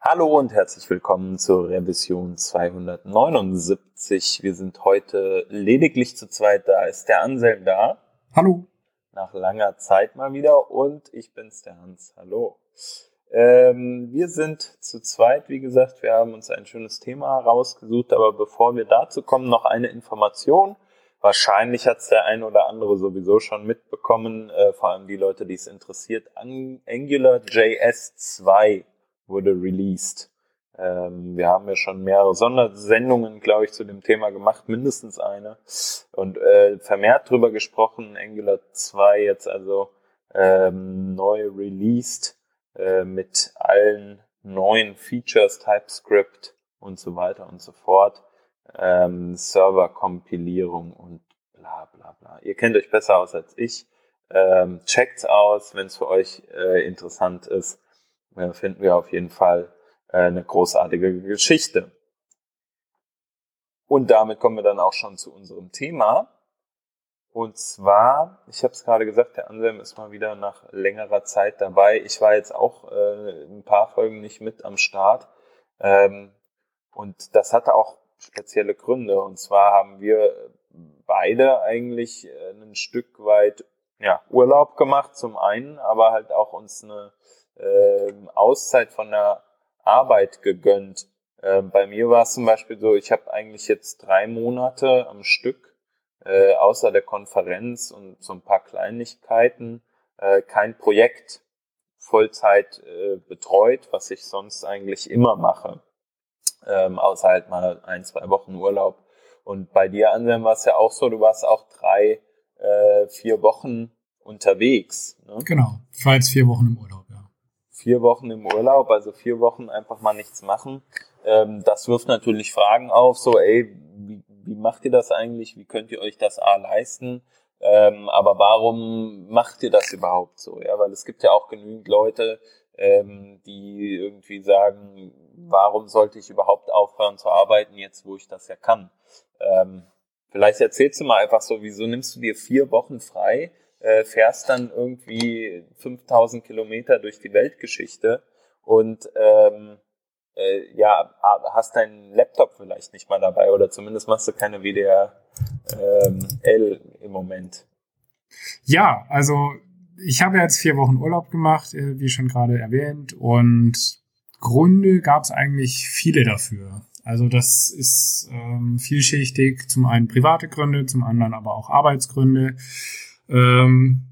Hallo und herzlich willkommen zur Revision 279. Wir sind heute lediglich zu zweit da. Ist der Anselm da? Hallo. Nach langer Zeit mal wieder und ich bin's, der Hans. Hallo. Ähm, wir sind zu zweit, wie gesagt. Wir haben uns ein schönes Thema rausgesucht, aber bevor wir dazu kommen, noch eine Information. Wahrscheinlich hat's der ein oder andere sowieso schon mitbekommen, äh, vor allem die Leute, die es interessiert. Angular JS 2 wurde released. Ähm, wir haben ja schon mehrere Sondersendungen, glaube ich, zu dem Thema gemacht, mindestens eine. Und äh, vermehrt drüber gesprochen, Angular 2 jetzt also ähm, neu released äh, mit allen neuen Features, TypeScript und so weiter und so fort. Ähm, Server-Kompilierung und bla bla bla. Ihr kennt euch besser aus als ich. Ähm, checkt's aus, wenn es für euch äh, interessant ist finden wir auf jeden Fall äh, eine großartige Geschichte. Und damit kommen wir dann auch schon zu unserem Thema. Und zwar, ich habe es gerade gesagt, der Anselm ist mal wieder nach längerer Zeit dabei. Ich war jetzt auch äh, ein paar Folgen nicht mit am Start. Ähm, und das hatte auch spezielle Gründe. Und zwar haben wir beide eigentlich äh, ein Stück weit ja, Urlaub gemacht zum einen, aber halt auch uns eine äh, Auszeit von der Arbeit gegönnt. Äh, bei mir war es zum Beispiel so, ich habe eigentlich jetzt drei Monate am Stück, äh, außer der Konferenz und so ein paar Kleinigkeiten, äh, kein Projekt Vollzeit äh, betreut, was ich sonst eigentlich immer mache, ähm, außer halt mal ein, zwei Wochen Urlaub. Und bei dir, Anselm, war es ja auch so, du warst auch drei, äh, vier Wochen unterwegs. Ne? Genau, jetzt vier Wochen im Urlaub vier Wochen im Urlaub, also vier Wochen einfach mal nichts machen. Ähm, das wirft natürlich Fragen auf, so, ey, wie, wie macht ihr das eigentlich? Wie könnt ihr euch das A leisten? Ähm, aber warum macht ihr das überhaupt so? Ja, weil es gibt ja auch genügend Leute, ähm, die irgendwie sagen, warum sollte ich überhaupt aufhören zu arbeiten, jetzt wo ich das ja kann? Ähm, vielleicht erzählst du mal einfach so, wieso nimmst du dir vier Wochen frei? Äh, fährst dann irgendwie 5000 Kilometer durch die Weltgeschichte und ähm, äh, ja, hast deinen Laptop vielleicht nicht mal dabei oder zumindest machst du keine WDR ähm, im Moment. Ja, also ich habe jetzt vier Wochen Urlaub gemacht, äh, wie schon gerade erwähnt, und Gründe gab es eigentlich viele dafür. Also das ist ähm, vielschichtig, zum einen private Gründe, zum anderen aber auch Arbeitsgründe. Ähm,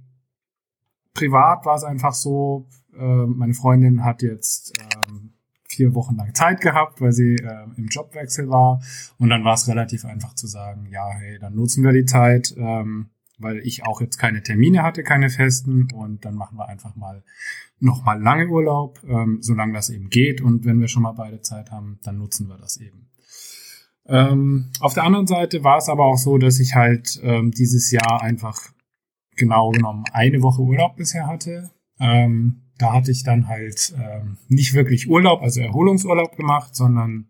privat war es einfach so, äh, meine Freundin hat jetzt ähm, vier Wochen lang Zeit gehabt, weil sie äh, im Jobwechsel war. Und dann war es relativ einfach zu sagen, ja, hey, dann nutzen wir die Zeit, ähm, weil ich auch jetzt keine Termine hatte, keine festen. Und dann machen wir einfach mal nochmal lange Urlaub, ähm, solange das eben geht. Und wenn wir schon mal beide Zeit haben, dann nutzen wir das eben. Ähm, auf der anderen Seite war es aber auch so, dass ich halt ähm, dieses Jahr einfach genau genommen eine Woche Urlaub bisher hatte. Ähm, da hatte ich dann halt ähm, nicht wirklich Urlaub, also Erholungsurlaub gemacht, sondern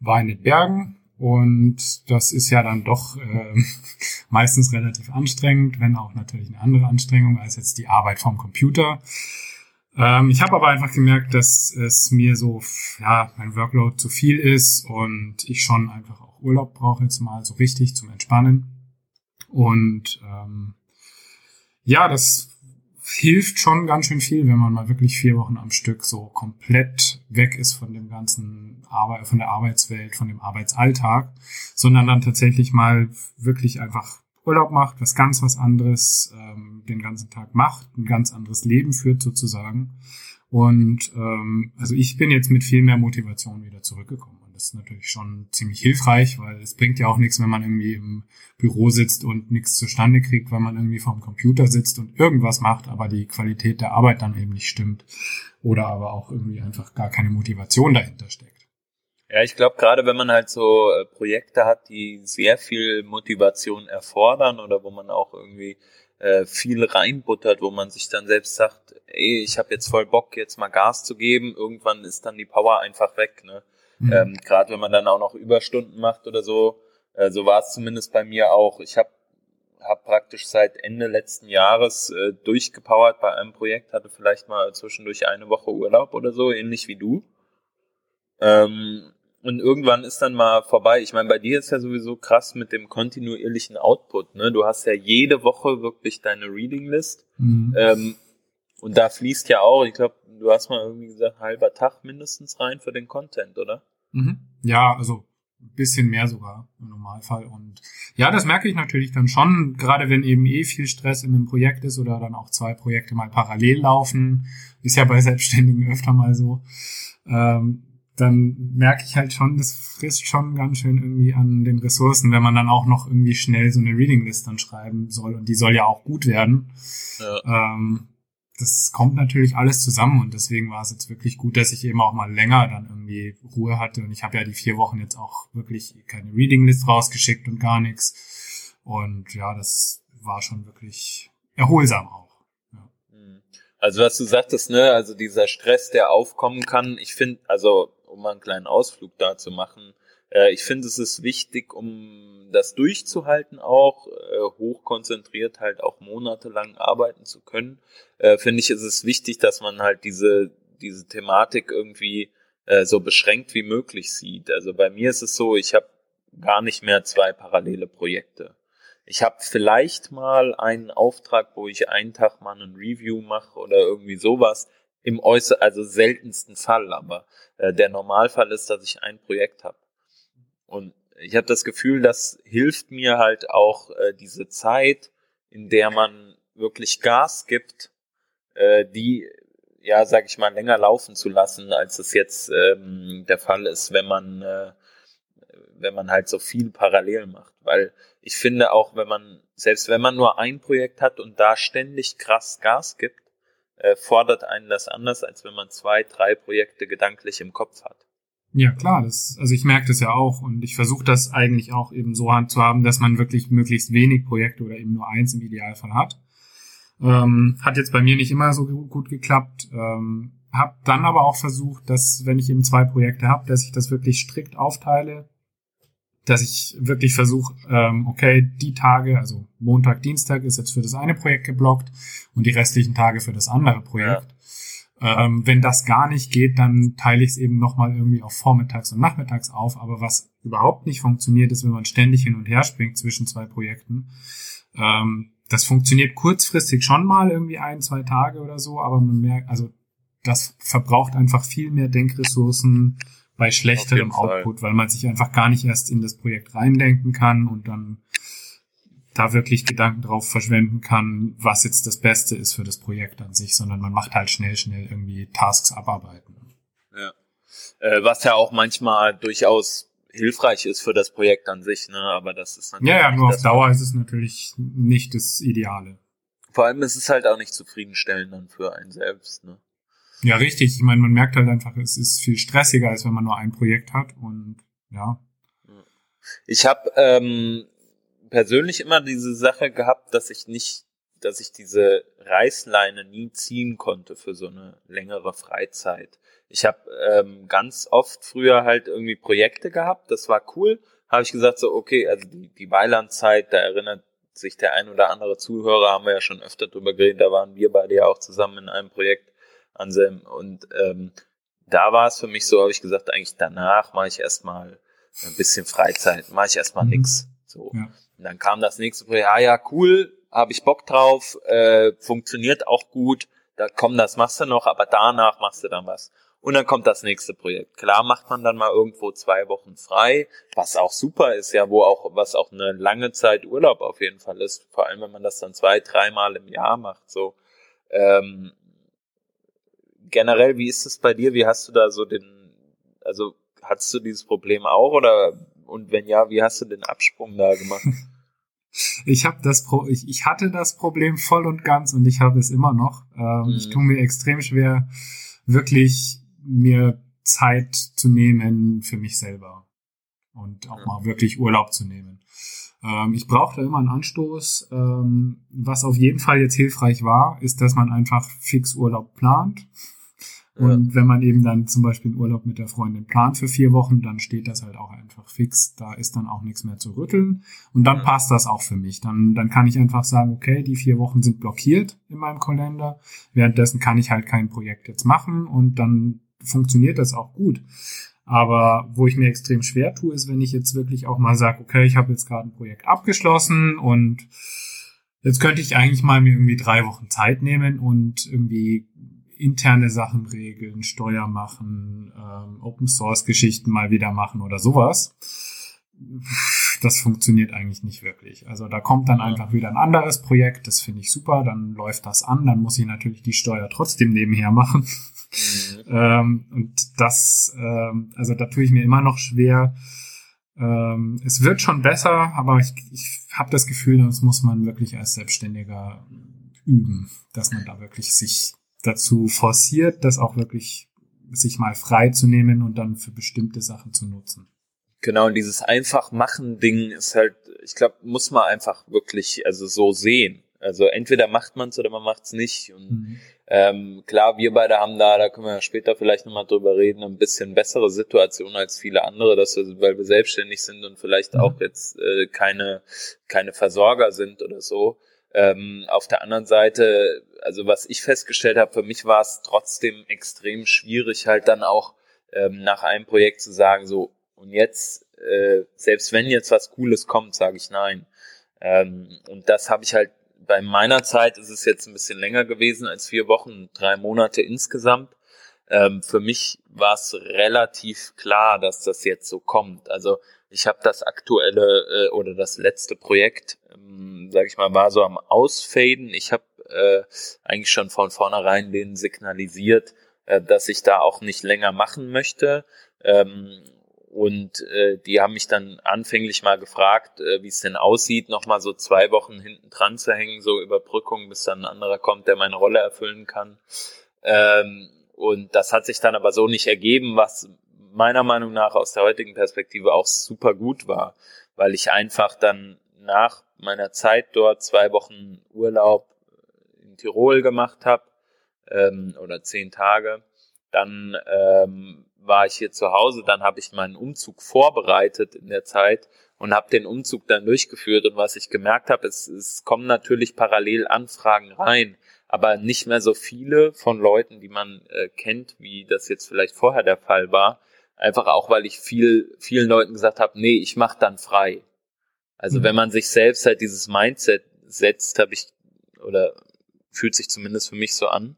war in den Bergen. Und das ist ja dann doch äh, meistens relativ anstrengend, wenn auch natürlich eine andere Anstrengung als jetzt die Arbeit vom Computer. Ähm, ich habe aber einfach gemerkt, dass es mir so, ja, mein Workload zu viel ist und ich schon einfach auch Urlaub brauche jetzt mal so richtig zum Entspannen. Und ähm, ja, das hilft schon ganz schön viel, wenn man mal wirklich vier Wochen am Stück so komplett weg ist von dem ganzen Arbeit, von der Arbeitswelt, von dem Arbeitsalltag, sondern dann tatsächlich mal wirklich einfach Urlaub macht, was ganz was anderes ähm, den ganzen Tag macht, ein ganz anderes Leben führt sozusagen. Und ähm, also ich bin jetzt mit viel mehr Motivation wieder zurückgekommen das ist natürlich schon ziemlich hilfreich, weil es bringt ja auch nichts, wenn man irgendwie im Büro sitzt und nichts zustande kriegt, weil man irgendwie vorm Computer sitzt und irgendwas macht, aber die Qualität der Arbeit dann eben nicht stimmt oder aber auch irgendwie einfach gar keine Motivation dahinter steckt. Ja, ich glaube, gerade wenn man halt so äh, Projekte hat, die sehr viel Motivation erfordern oder wo man auch irgendwie äh, viel reinbuttert, wo man sich dann selbst sagt, ey, ich habe jetzt voll Bock, jetzt mal Gas zu geben, irgendwann ist dann die Power einfach weg. Ne? Mhm. Ähm, Gerade wenn man dann auch noch Überstunden macht oder so. Äh, so war es zumindest bei mir auch. Ich habe hab praktisch seit Ende letzten Jahres äh, durchgepowert bei einem Projekt, hatte vielleicht mal zwischendurch eine Woche Urlaub oder so, ähnlich wie du. Ähm, und irgendwann ist dann mal vorbei. Ich meine, bei dir ist ja sowieso krass mit dem kontinuierlichen Output. Ne? Du hast ja jede Woche wirklich deine Reading List. Mhm. Ähm, und da fließt ja auch, ich glaube, du hast mal irgendwie gesagt, halber Tag mindestens rein für den Content, oder? Mhm. Ja, also ein bisschen mehr sogar im Normalfall. Und ja, das merke ich natürlich dann schon, gerade wenn eben eh viel Stress in einem Projekt ist oder dann auch zwei Projekte mal parallel laufen, ist ja bei Selbstständigen öfter mal so. Ähm, dann merke ich halt schon, das frisst schon ganz schön irgendwie an den Ressourcen, wenn man dann auch noch irgendwie schnell so eine Reading List dann schreiben soll und die soll ja auch gut werden. Ja. Ähm, das kommt natürlich alles zusammen und deswegen war es jetzt wirklich gut, dass ich eben auch mal länger dann irgendwie Ruhe hatte und ich habe ja die vier Wochen jetzt auch wirklich keine Reading List rausgeschickt und gar nichts und ja, das war schon wirklich erholsam auch. Ja. Mhm. Also was du sagtest, ne, also dieser Stress, der aufkommen kann, ich finde, also um mal einen kleinen Ausflug da zu machen. Äh, ich finde, es ist wichtig, um das durchzuhalten auch, äh, hochkonzentriert halt auch monatelang arbeiten zu können, äh, finde ich, ist es wichtig, dass man halt diese, diese Thematik irgendwie äh, so beschränkt wie möglich sieht. Also bei mir ist es so, ich habe gar nicht mehr zwei parallele Projekte. Ich habe vielleicht mal einen Auftrag, wo ich einen Tag mal ein Review mache oder irgendwie sowas, im äußer, also seltensten Fall, aber äh, der Normalfall ist, dass ich ein Projekt habe. Und ich habe das Gefühl, das hilft mir halt auch äh, diese Zeit, in der man wirklich Gas gibt, äh, die ja, sag ich mal, länger laufen zu lassen, als es jetzt ähm, der Fall ist, wenn man äh, wenn man halt so viel parallel macht. Weil ich finde auch, wenn man, selbst wenn man nur ein Projekt hat und da ständig krass Gas gibt, äh, fordert einen das anders, als wenn man zwei, drei Projekte gedanklich im Kopf hat. Ja, klar, das, also ich merke das ja auch und ich versuche das eigentlich auch eben so zu haben, dass man wirklich möglichst wenig Projekte oder eben nur eins im Idealfall hat. Ähm, hat jetzt bei mir nicht immer so gut geklappt. Ähm, hab dann aber auch versucht, dass wenn ich eben zwei Projekte habe, dass ich das wirklich strikt aufteile dass ich wirklich versuche, ähm, okay, die Tage, also Montag, Dienstag ist jetzt für das eine Projekt geblockt und die restlichen Tage für das andere Projekt. Ja. Ähm, wenn das gar nicht geht, dann teile ich es eben nochmal irgendwie auf Vormittags und Nachmittags auf. Aber was überhaupt nicht funktioniert, ist, wenn man ständig hin und her springt zwischen zwei Projekten. Ähm, das funktioniert kurzfristig schon mal irgendwie ein, zwei Tage oder so, aber man merkt, also das verbraucht einfach viel mehr Denkressourcen, bei schlechterem Output, weil man sich einfach gar nicht erst in das Projekt reindenken kann und dann da wirklich Gedanken drauf verschwenden kann, was jetzt das Beste ist für das Projekt an sich, sondern man macht halt schnell, schnell irgendwie Tasks abarbeiten. Ja. Äh, was ja auch manchmal durchaus hilfreich ist für das Projekt an sich, ne? Aber das ist natürlich. Ja, ja, nur auf Dauer ist es natürlich nicht das Ideale. Vor allem ist es halt auch nicht zufriedenstellend dann für einen selbst, ne? Ja, richtig. Ich meine, man merkt halt einfach, es ist viel stressiger, als wenn man nur ein Projekt hat und ja. Ich habe ähm, persönlich immer diese Sache gehabt, dass ich nicht, dass ich diese Reißleine nie ziehen konnte für so eine längere Freizeit. Ich habe ähm, ganz oft früher halt irgendwie Projekte gehabt, das war cool. Habe ich gesagt so, okay, also die, die Weilandzeit, da erinnert sich der ein oder andere Zuhörer, haben wir ja schon öfter drüber geredet, da waren wir beide ja auch zusammen in einem Projekt Anselm. Und ähm, da war es für mich so, habe ich gesagt, eigentlich danach mache ich erstmal ein bisschen Freizeit, mache ich erstmal mhm. nix. So. Ja. Und dann kam das nächste Projekt, ah ja, cool, habe ich Bock drauf, äh, funktioniert auch gut, da komm, das machst du noch, aber danach machst du dann was. Und dann kommt das nächste Projekt. Klar macht man dann mal irgendwo zwei Wochen frei, was auch super ist, ja, wo auch, was auch eine lange Zeit Urlaub auf jeden Fall ist, vor allem wenn man das dann zwei, dreimal im Jahr macht, so. Ähm, generell, wie ist es bei dir? Wie hast du da so den, also hattest du dieses Problem auch oder und wenn ja, wie hast du den Absprung da gemacht? Ich habe das Pro ich, ich hatte das Problem voll und ganz und ich habe es immer noch. Ähm, mhm. Ich tue mir extrem schwer, wirklich mir Zeit zu nehmen für mich selber und auch mhm. mal wirklich Urlaub zu nehmen. Ähm, ich brauche da immer einen Anstoß. Ähm, was auf jeden Fall jetzt hilfreich war, ist, dass man einfach fix Urlaub plant. Und ja. wenn man eben dann zum Beispiel einen Urlaub mit der Freundin plant für vier Wochen, dann steht das halt auch einfach fix. Da ist dann auch nichts mehr zu rütteln. Und dann ja. passt das auch für mich. Dann, dann kann ich einfach sagen, okay, die vier Wochen sind blockiert in meinem Kalender. Währenddessen kann ich halt kein Projekt jetzt machen und dann funktioniert das auch gut. Aber wo ich mir extrem schwer tue, ist, wenn ich jetzt wirklich auch mal sage, okay, ich habe jetzt gerade ein Projekt abgeschlossen und jetzt könnte ich eigentlich mal mir irgendwie drei Wochen Zeit nehmen und irgendwie interne Sachen regeln, Steuer machen, ähm, Open Source Geschichten mal wieder machen oder sowas. Das funktioniert eigentlich nicht wirklich. Also da kommt dann einfach wieder ein anderes Projekt, das finde ich super, dann läuft das an, dann muss ich natürlich die Steuer trotzdem nebenher machen. Mhm. ähm, und das, ähm, also da tue ich mir immer noch schwer. Ähm, es wird schon besser, aber ich, ich habe das Gefühl, das muss man wirklich als Selbstständiger üben, dass man da wirklich sich dazu forciert, das auch wirklich sich mal frei zu nehmen und dann für bestimmte Sachen zu nutzen. Genau, und dieses einfach machen Ding ist halt, ich glaube, muss man einfach wirklich also so sehen. Also entweder macht man es oder man macht es nicht. Und mhm. ähm, klar, wir beide haben da, da können wir ja später vielleicht nochmal drüber reden, ein bisschen bessere Situation als viele andere, dass wir, weil wir selbstständig sind und vielleicht mhm. auch jetzt äh, keine, keine Versorger sind oder so. Ähm, auf der anderen Seite, also was ich festgestellt habe, für mich war es trotzdem extrem schwierig, halt dann auch ähm, nach einem Projekt zu sagen, so, und jetzt, äh, selbst wenn jetzt was Cooles kommt, sage ich nein. Ähm, und das habe ich halt bei meiner Zeit ist es jetzt ein bisschen länger gewesen als vier Wochen, drei Monate insgesamt. Ähm, für mich war es relativ klar, dass das jetzt so kommt. Also ich habe das aktuelle äh, oder das letzte Projekt, ähm, sage ich mal, war so am Ausfaden. Ich habe äh, eigentlich schon von vornherein denen signalisiert, äh, dass ich da auch nicht länger machen möchte. Ähm, und äh, die haben mich dann anfänglich mal gefragt, äh, wie es denn aussieht, nochmal so zwei Wochen hinten dran zu hängen, so Überbrückung, bis dann ein anderer kommt, der meine Rolle erfüllen kann. Ähm, und das hat sich dann aber so nicht ergeben, was meiner Meinung nach aus der heutigen Perspektive auch super gut war, weil ich einfach dann nach meiner Zeit dort zwei Wochen Urlaub in Tirol gemacht habe ähm, oder zehn Tage. Dann ähm, war ich hier zu Hause, dann habe ich meinen Umzug vorbereitet in der Zeit und habe den Umzug dann durchgeführt. Und was ich gemerkt habe, es, es kommen natürlich parallel Anfragen rein, aber nicht mehr so viele von Leuten, die man äh, kennt, wie das jetzt vielleicht vorher der Fall war. Einfach auch, weil ich viel, vielen Leuten gesagt habe, nee, ich mache dann frei. Also mhm. wenn man sich selbst halt dieses Mindset setzt, habe ich, oder fühlt sich zumindest für mich so an,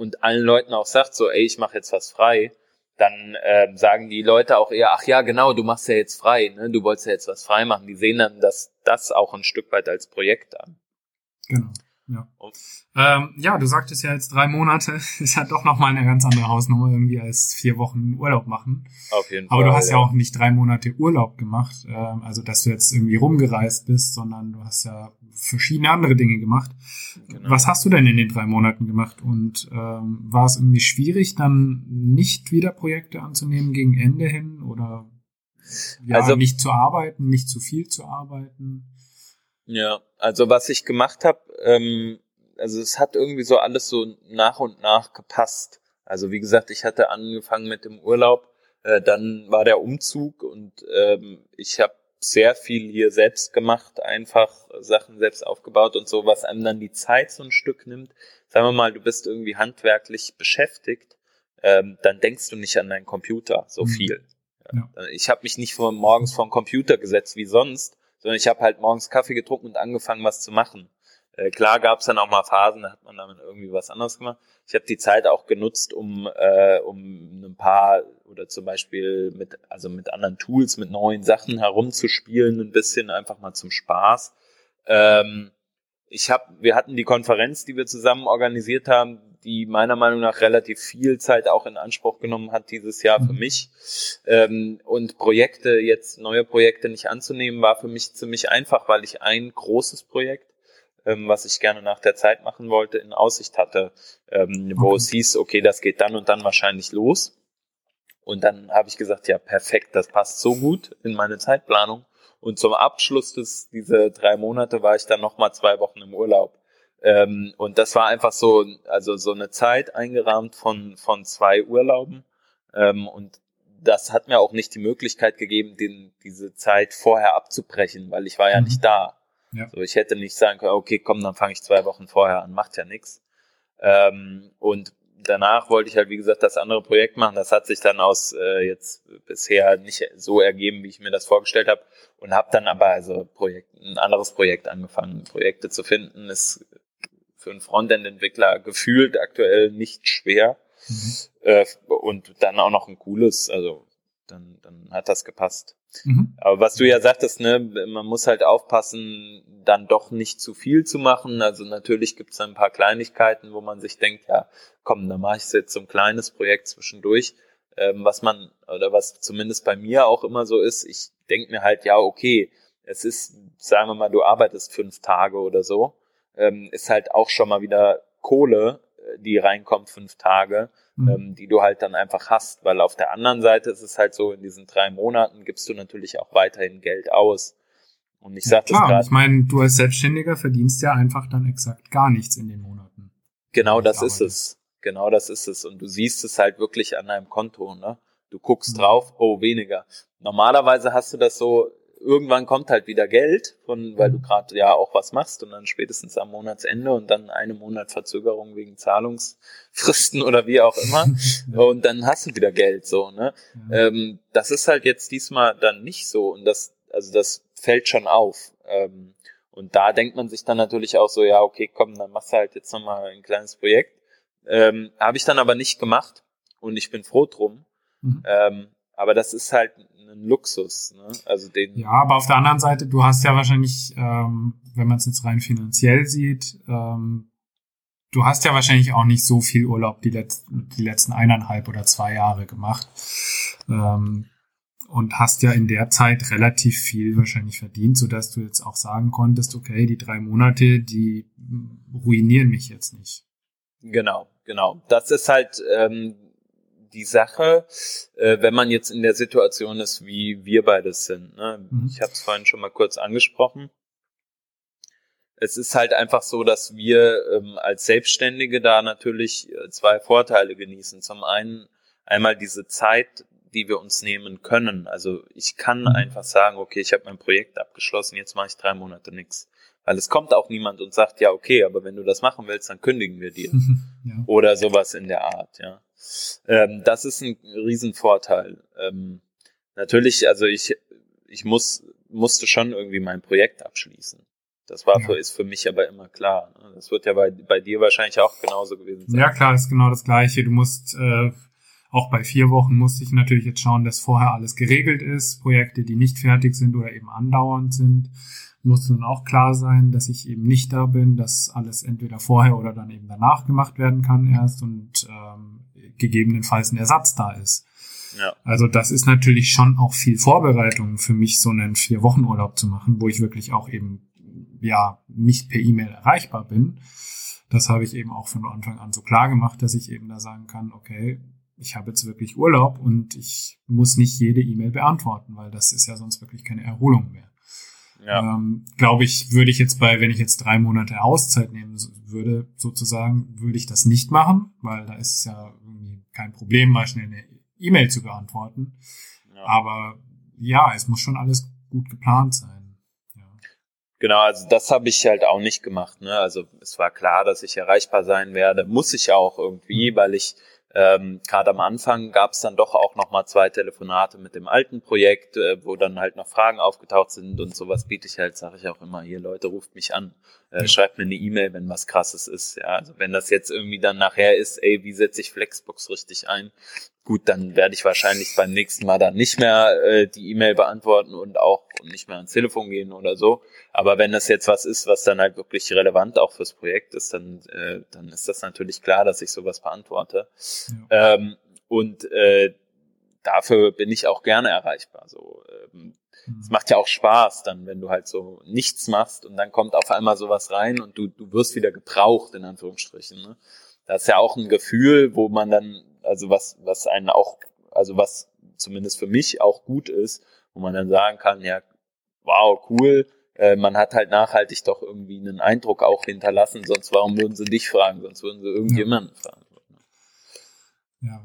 und allen Leuten auch sagt so, ey, ich mache jetzt was frei, dann ähm, sagen die Leute auch eher, ach ja, genau, du machst ja jetzt frei, ne? du wolltest ja jetzt was frei machen. Die sehen dann das, das auch ein Stück weit als Projekt an. Genau. Ja. Ähm, ja, du sagtest ja jetzt drei Monate, ist ja doch nochmal eine ganz andere Hausnummer irgendwie als vier Wochen Urlaub machen. Auf jeden Fall. Aber du hast ja. ja. auch nicht drei Monate Urlaub gemacht, ähm, also dass du jetzt irgendwie rumgereist bist, sondern du hast ja verschiedene andere Dinge gemacht. Genau. Was hast du denn in den drei Monaten gemacht? Und ähm, war es irgendwie schwierig, dann nicht wieder Projekte anzunehmen gegen Ende hin oder ja, also, nicht zu arbeiten, nicht zu viel zu arbeiten? Ja, also was ich gemacht habe, ähm, also es hat irgendwie so alles so nach und nach gepasst. Also wie gesagt, ich hatte angefangen mit dem Urlaub, äh, dann war der Umzug und ähm, ich habe sehr viel hier selbst gemacht, einfach Sachen selbst aufgebaut und so, was einem dann die Zeit so ein Stück nimmt. Sagen wir mal, du bist irgendwie handwerklich beschäftigt, ähm, dann denkst du nicht an deinen Computer so mhm. viel. Ja. Ja. Ich habe mich nicht morgens vor den Computer gesetzt wie sonst, sondern ich habe halt morgens Kaffee getrunken und angefangen, was zu machen. Äh, klar gab es dann auch mal Phasen, da hat man damit irgendwie was anderes gemacht. Ich habe die Zeit auch genutzt, um, äh, um ein paar oder zum Beispiel mit, also mit anderen Tools, mit neuen Sachen herumzuspielen, ein bisschen einfach mal zum Spaß. Ähm, ich habe, wir hatten die Konferenz, die wir zusammen organisiert haben, die meiner Meinung nach relativ viel Zeit auch in Anspruch genommen hat dieses Jahr für mhm. mich. Ähm, und Projekte, jetzt neue Projekte nicht anzunehmen, war für mich ziemlich einfach, weil ich ein großes Projekt, ähm, was ich gerne nach der Zeit machen wollte, in Aussicht hatte, ähm, wo okay. es hieß, okay, das geht dann und dann wahrscheinlich los. Und dann habe ich gesagt, ja, perfekt, das passt so gut in meine Zeitplanung. Und zum Abschluss des, diese drei Monate war ich dann nochmal zwei Wochen im Urlaub. Ähm, und das war einfach so, also so eine Zeit eingerahmt von, von zwei Urlauben. Ähm, und das hat mir auch nicht die Möglichkeit gegeben, den, diese Zeit vorher abzubrechen, weil ich war ja mhm. nicht da. Ja. So, ich hätte nicht sagen können, okay, komm, dann fange ich zwei Wochen vorher an, macht ja nichts. Ähm, und danach wollte ich halt, wie gesagt, das andere Projekt machen. Das hat sich dann aus äh, jetzt bisher nicht so ergeben, wie ich mir das vorgestellt habe. Und habe dann aber also Projekt, ein anderes Projekt angefangen. Projekte zu finden ist für einen Frontend-Entwickler gefühlt aktuell nicht schwer. Mhm. Äh, und dann auch noch ein cooles, also dann, dann hat das gepasst. Mhm. Aber was du ja sagtest, ne, man muss halt aufpassen, dann doch nicht zu viel zu machen. Also natürlich gibt es ein paar Kleinigkeiten, wo man sich denkt, ja, komm, dann mache ich jetzt so ein kleines Projekt zwischendurch. Ähm, was man, oder was zumindest bei mir auch immer so ist, ich denke mir halt, ja, okay, es ist, sagen wir mal, du arbeitest fünf Tage oder so, ähm, ist halt auch schon mal wieder Kohle, die reinkommt, fünf Tage mhm. ähm, die du halt dann einfach hast, weil auf der anderen Seite ist es halt so, in diesen drei Monaten gibst du natürlich auch weiterhin Geld aus. Und ich sag ja, klar, das ich meine, du als Selbstständiger verdienst ja einfach dann exakt gar nichts in den Monaten. Genau das ist es. Genau das ist es. Und du siehst es halt wirklich an deinem Konto, ne? Du guckst mhm. drauf, oh, weniger. Normalerweise hast du das so, irgendwann kommt halt wieder Geld, von, weil du mhm. gerade ja auch was machst und dann spätestens am Monatsende und dann eine Monat Verzögerung wegen Zahlungsfristen oder wie auch immer und dann hast du wieder Geld so ne. Ja. Ähm, das ist halt jetzt diesmal dann nicht so und das also das fällt schon auf. Ähm, und da denkt man sich dann natürlich auch so, ja okay, komm, dann machst du halt jetzt nochmal ein kleines Projekt. Ähm, Habe ich dann aber nicht gemacht und ich bin froh drum. Mhm. Ähm, aber das ist halt ein Luxus. Ne? Also den ja, aber auf der anderen Seite, du hast ja wahrscheinlich, ähm, wenn man es jetzt rein finanziell sieht, ähm, du hast ja wahrscheinlich auch nicht so viel Urlaub die, Letz die letzten eineinhalb oder zwei Jahre gemacht. Ähm, und hast ja in der Zeit relativ viel wahrscheinlich verdient, so dass du jetzt auch sagen konntest, okay, die drei Monate, die ruinieren mich jetzt nicht. Genau, genau. Das ist halt ähm, die Sache, äh, wenn man jetzt in der Situation ist, wie wir beide sind. Ne? Mhm. Ich habe es vorhin schon mal kurz angesprochen. Es ist halt einfach so, dass wir ähm, als Selbstständige da natürlich äh, zwei Vorteile genießen. Zum einen einmal diese Zeit, die wir uns nehmen können. Also ich kann mhm. einfach sagen, okay, ich habe mein Projekt abgeschlossen, jetzt mache ich drei Monate nichts. Weil es kommt auch niemand und sagt, ja, okay, aber wenn du das machen willst, dann kündigen wir dir. ja. Oder sowas in der Art, ja. Ähm, das ist ein Riesenvorteil. Ähm, natürlich, also ich, ich muss, musste schon irgendwie mein Projekt abschließen. Das war für, ist für mich aber immer klar. Ne? Das wird ja bei, bei dir wahrscheinlich auch genauso gewesen sein. Ja, klar, ist genau das Gleiche. Du musst, äh, auch bei vier Wochen musste ich natürlich jetzt schauen, dass vorher alles geregelt ist. Projekte, die nicht fertig sind oder eben andauernd sind, muss nun auch klar sein, dass ich eben nicht da bin, dass alles entweder vorher oder dann eben danach gemacht werden kann erst und ähm, gegebenenfalls ein Ersatz da ist. Ja. Also das ist natürlich schon auch viel Vorbereitung für mich, so einen vier Wochen Urlaub zu machen, wo ich wirklich auch eben ja nicht per E-Mail erreichbar bin. Das habe ich eben auch von Anfang an so klar gemacht, dass ich eben da sagen kann, okay, ich habe jetzt wirklich Urlaub und ich muss nicht jede E-Mail beantworten, weil das ist ja sonst wirklich keine Erholung mehr. Ja. Ähm, Glaube ich, würde ich jetzt bei, wenn ich jetzt drei Monate Auszeit nehmen würde, sozusagen, würde ich das nicht machen, weil da ist ja irgendwie kein Problem, mal schnell eine E-Mail zu beantworten. Ja. Aber ja, es muss schon alles gut geplant sein. Ja. Genau, also das habe ich halt auch nicht gemacht. Ne? Also es war klar, dass ich erreichbar sein werde. Muss ich auch irgendwie, mhm. weil ich ähm, Gerade am Anfang gab es dann doch auch noch mal zwei Telefonate mit dem alten Projekt, äh, wo dann halt noch Fragen aufgetaucht sind und sowas biete ich halt, sage ich auch immer, hier Leute, ruft mich an, äh, schreibt mir eine E-Mail, wenn was krasses ist. Ja, also wenn das jetzt irgendwie dann nachher ist, ey, wie setze ich Flexbox richtig ein, gut, dann werde ich wahrscheinlich beim nächsten Mal dann nicht mehr äh, die E-Mail beantworten und auch nicht mehr ans Telefon gehen oder so. Aber wenn das jetzt was ist, was dann halt wirklich relevant auch fürs Projekt ist, dann, äh, dann ist das natürlich klar, dass ich sowas beantworte. Ja. Ähm, und äh, dafür bin ich auch gerne erreichbar. So, ähm, mhm. es macht ja auch Spaß, dann, wenn du halt so nichts machst und dann kommt auf einmal sowas rein und du, du wirst wieder gebraucht, in Anführungsstrichen. Ne? Das ist ja auch ein Gefühl, wo man dann also was, was einen auch, also was zumindest für mich auch gut ist, wo man dann sagen kann, ja, wow, cool, äh, man hat halt nachhaltig doch irgendwie einen Eindruck auch hinterlassen, sonst warum würden sie dich fragen, sonst würden sie irgendjemanden ja. fragen. Ja.